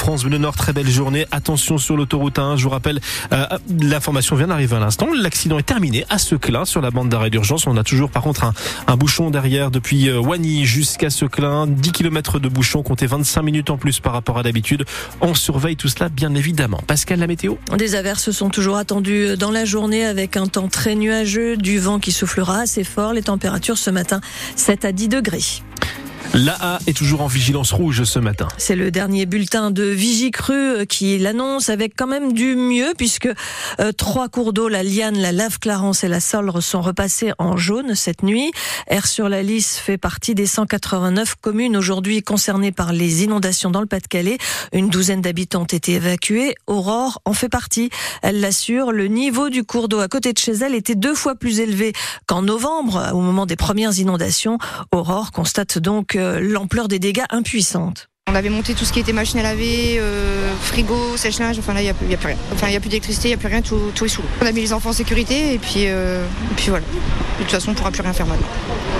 France Bleu Nord. Très belle journée. Attention sur l'autoroute 1. Je vous rappelle, euh, l'information vient d'arriver à l'instant. L'accident est terminé à Seclin sur la bande d'arrêt d'urgence. On a toujours par contre un, bouchon derrière depuis euh, Wany jusqu'à Seclin. 10 km de bouchon. Comptez 25 minutes en plus par rapport à d'habitude. On surveille tout cela bien évidemment. Pascal, la météo Des averses sont toujours attendues dans la journée avec un temps très nuageux, du vent qui soufflera assez fort. Les températures ce matin 7 à 10 degrés. L'AA est toujours en vigilance rouge ce matin. C'est le dernier bulletin de Vigicru euh, qui l'annonce avec quand même du mieux puisque euh, trois cours d'eau, la Liane, la Lave Clarence et la Solre sont repassés en jaune cette nuit. Air sur la Lys fait partie des 189 communes aujourd'hui concernées par les inondations dans le Pas-de-Calais. Une douzaine d'habitants ont été évacués. Aurore en fait partie. Elle l'assure, le niveau du cours d'eau à côté de chez elle était deux fois plus élevé qu'en novembre au moment des premières inondations. Aurore constate donc l'ampleur des dégâts impuissante. On avait monté tout ce qui était machine à laver, euh, frigo, sèche-linge, enfin là il n'y a, a, plus rien. Enfin il n'y a plus d'électricité, il n'y a plus rien, tout, tout, est sous l'eau. On a mis les enfants en sécurité et puis, euh, et puis voilà. De toute façon on ne pourra plus rien faire maintenant.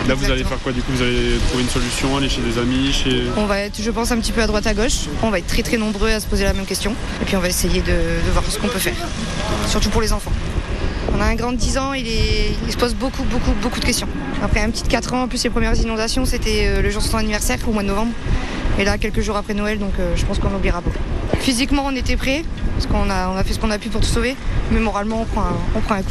Là vous allez faire quoi du coup? Vous allez trouver une solution, aller chez des amis chez... On va être je pense un petit peu à droite à gauche. On va être très très nombreux à se poser la même question. Et puis on va essayer de, de voir ce qu'on peut faire. Surtout pour les enfants. On a un grand de 10 ans, il, se pose beaucoup, beaucoup, beaucoup de questions. Après un petit de 4 ans, plus les premières inondations, c'était le jour de son anniversaire, au mois de novembre. Et là, quelques jours après Noël, donc euh, je pense qu'on oubliera beaucoup. Physiquement, on était prêts, parce qu'on a, fait ce qu'on a pu pour tout sauver, mais moralement, on prend un, coup.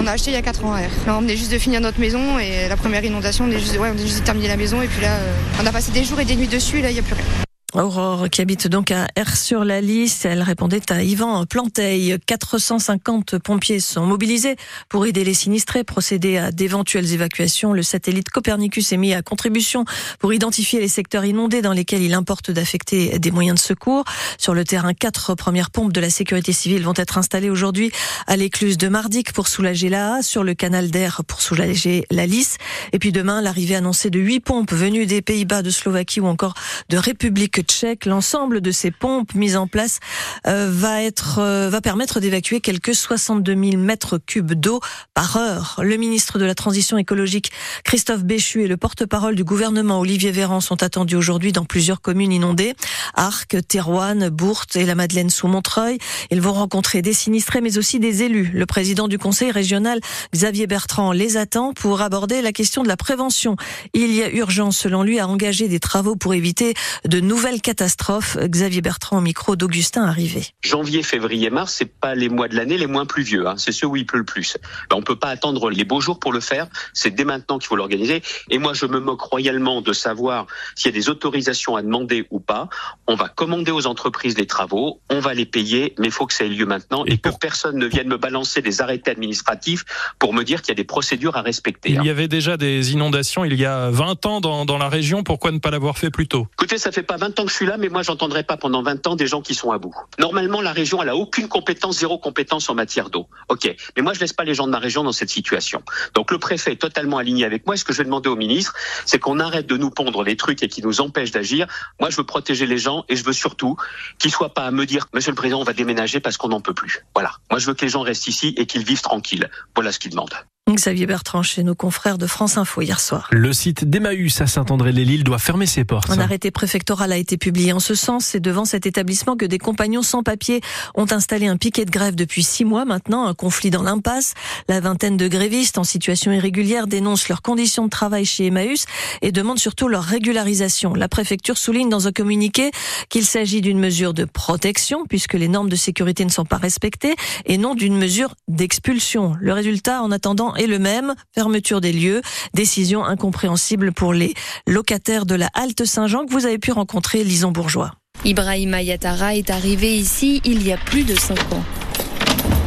On a acheté il y a 4 ans à R. On venait juste de finir notre maison et la première inondation, on est juste, juste de terminer la maison et puis là, euh, on a passé des jours et des nuits dessus et là, il n'y a plus rien. Aurore, qui habite donc à R-sur-la-Lys, elle répondait à Yvan Planteil. 450 pompiers sont mobilisés pour aider les sinistrés, procéder à d'éventuelles évacuations. Le satellite Copernicus est mis à contribution pour identifier les secteurs inondés dans lesquels il importe d'affecter des moyens de secours. Sur le terrain, quatre premières pompes de la sécurité civile vont être installées aujourd'hui à l'écluse de Mardic pour soulager la A, sur le canal d'Air pour soulager la Lys. Et puis demain, l'arrivée annoncée de huit pompes venues des Pays-Bas, de Slovaquie ou encore de République tchèque. L'ensemble de ces pompes mises en place euh, va être euh, va permettre d'évacuer quelques 62 000 mètres cubes d'eau par heure. Le ministre de la Transition écologique Christophe Béchu et le porte-parole du gouvernement Olivier Véran sont attendus aujourd'hui dans plusieurs communes inondées Arc, Thérouanne, Bourte et la Madeleine sous Montreuil. Ils vont rencontrer des sinistrés mais aussi des élus. Le président du conseil régional Xavier Bertrand les attend pour aborder la question de la prévention. Il y a urgence selon lui à engager des travaux pour éviter de nouvelles catastrophe. Xavier Bertrand au micro d'Augustin Arrivé. Janvier, février, mars, c'est pas les mois de l'année les moins pluvieux. Hein. C'est ceux où il pleut le plus. Ben, on peut pas attendre les beaux jours pour le faire. C'est dès maintenant qu'il faut l'organiser. Et moi, je me moque royalement de savoir s'il y a des autorisations à demander ou pas. On va commander aux entreprises les travaux, on va les payer, mais il faut que ça ait lieu maintenant et, et pour... que personne ne vienne me balancer des arrêtés administratifs pour me dire qu'il y a des procédures à respecter. Il y avait déjà des inondations il y a 20 ans dans, dans la région. Pourquoi ne pas l'avoir fait plus tôt? Écoutez, ça fait pas 20 ans que je suis là, mais moi, j'entendrai pas pendant 20 ans des gens qui sont à bout. Normalement, la région, elle a aucune compétence, zéro compétence en matière d'eau. Ok, mais moi, je laisse pas les gens de ma région dans cette situation. Donc, le préfet est totalement aligné avec moi. Et ce que je vais demander au ministre, c'est qu'on arrête de nous pondre les trucs et qui nous empêchent d'agir. Moi, je veux protéger les gens et je veux surtout qu'ils soient pas à me dire, Monsieur le Président, on va déménager parce qu'on n'en peut plus. Voilà. Moi, je veux que les gens restent ici et qu'ils vivent tranquilles. Voilà ce qu'ils demandent. Xavier Bertrand chez nos confrères de France Info hier soir. Le site d'Emmaüs à Saint-André-les-Lilles doit fermer ses portes. Un arrêté préfectoral a été publié en ce sens. C'est devant cet établissement que des compagnons sans papier ont installé un piquet de grève depuis six mois maintenant, un conflit dans l'impasse. La vingtaine de grévistes en situation irrégulière dénoncent leurs conditions de travail chez Emmaüs et demandent surtout leur régularisation. La préfecture souligne dans un communiqué qu'il s'agit d'une mesure de protection puisque les normes de sécurité ne sont pas respectées et non d'une mesure d'expulsion. Le résultat, en attendant, est le même, fermeture des lieux, décision incompréhensible pour les locataires de la Halte Saint-Jean que vous avez pu rencontrer, Lison Bourgeois. Ibrahim Ayatara est arrivé ici il y a plus de 5 ans.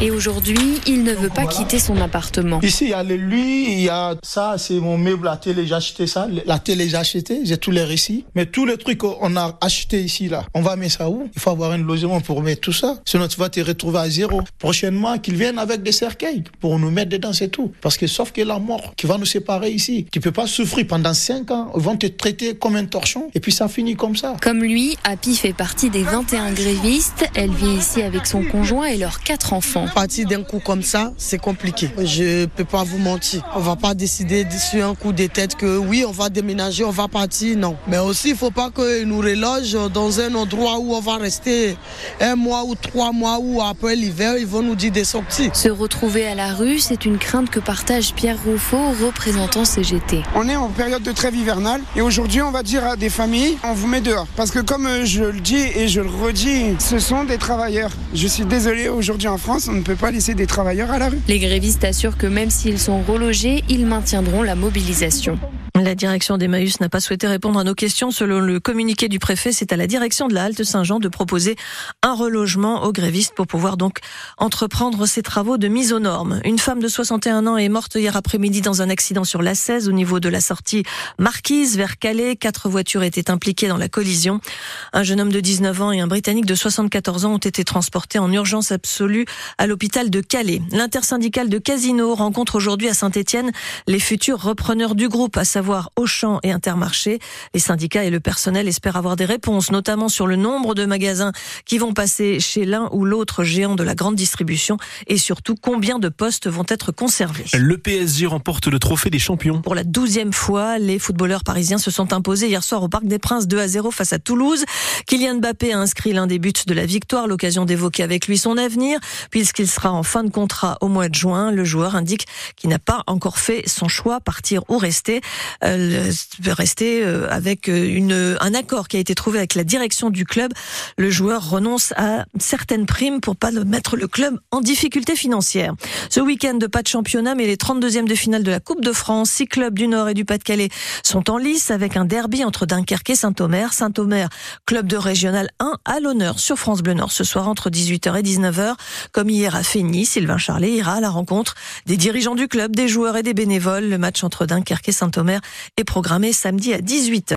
Et aujourd'hui, il ne veut pas quitter son appartement. Ici, il y a le lui, il y a ça, c'est mon meuble, la télé, j'ai acheté ça. La télé, j'ai acheté, j'ai tous les récits. Mais tous les trucs qu'on a acheté ici, là, on va mettre ça où? Il faut avoir un logement pour mettre tout ça. Sinon, tu vas te retrouver à zéro. Prochainement, qu'ils viennent avec des cercueils pour nous mettre dedans, c'est tout. Parce que sauf que la mort qui va nous séparer ici, tu peux pas souffrir pendant 5 ans, ils vont te traiter comme un torchon et puis ça finit comme ça. Comme lui, Happy fait partie des 21 grévistes. Elle vit ici avec son conjoint et leurs quatre enfants. Partir d'un coup comme ça, c'est compliqué. Je peux pas vous mentir. On va pas décider sur un coup de tête que oui, on va déménager, on va partir, non. Mais aussi, il faut pas qu'ils nous relogent dans un endroit où on va rester un mois ou trois mois ou après l'hiver, ils vont nous dire des sorties. Se retrouver à la rue, c'est une crainte que partage Pierre Rouffaut, représentant CGT. On est en période de trêve hivernale et aujourd'hui, on va dire à des familles, on vous met dehors. Parce que comme je le dis et je le redis, ce sont des travailleurs. Je suis désolé, aujourd'hui en France, on ne peut pas laisser des travailleurs à la rue. Les grévistes assurent que même s'ils sont relogés, ils maintiendront la mobilisation. La direction d'Emmaüs n'a pas souhaité répondre à nos questions. Selon le communiqué du préfet, c'est à la direction de la Halte Saint-Jean de proposer un relogement aux grévistes pour pouvoir donc entreprendre ces travaux de mise aux normes. Une femme de 61 ans est morte hier après-midi dans un accident sur la 16 au niveau de la sortie Marquise vers Calais. Quatre voitures étaient impliquées dans la collision. Un jeune homme de 19 ans et un Britannique de 74 ans ont été transportés en urgence absolue à l'hôpital de Calais. L'intersyndicale de Casino rencontre aujourd'hui à Saint-Etienne les futurs repreneurs du groupe, à savoir Auchan et Intermarché. Les syndicats et le personnel espèrent avoir des réponses, notamment sur le nombre de magasins qui vont passer chez l'un ou l'autre géant de la grande distribution et surtout combien de postes vont être conservés. Le PSG remporte le trophée des champions. Pour la douzième fois, les footballeurs parisiens se sont imposés hier soir au Parc des Princes 2 à 0 face à Toulouse. Kylian Mbappé a inscrit l'un des buts de la victoire, l'occasion d'évoquer avec lui son avenir, puisqu'il sera en fin de contrat au mois de juin. Le joueur indique qu'il n'a pas encore fait son choix, partir ou rester. Euh, rester euh, avec euh, un accord qui a été trouvé avec la direction du club. Le joueur renonce à certaines primes pour pas mettre le club en difficulté financière. Ce week-end, de pas de championnat, mais les 32e de finale de la Coupe de France, six clubs du Nord et du Pas-de-Calais sont en lice avec un derby entre Dunkerque et Saint-Omer. Saint-Omer, club de régional 1, à l'honneur sur France Bleu Nord ce soir entre 18h et 19h. Comme hier à Fény, Sylvain Charlet ira à la rencontre des dirigeants du club, des joueurs et des bénévoles. Le match entre Dunkerque et Saint-Omer est programmé samedi à 18h.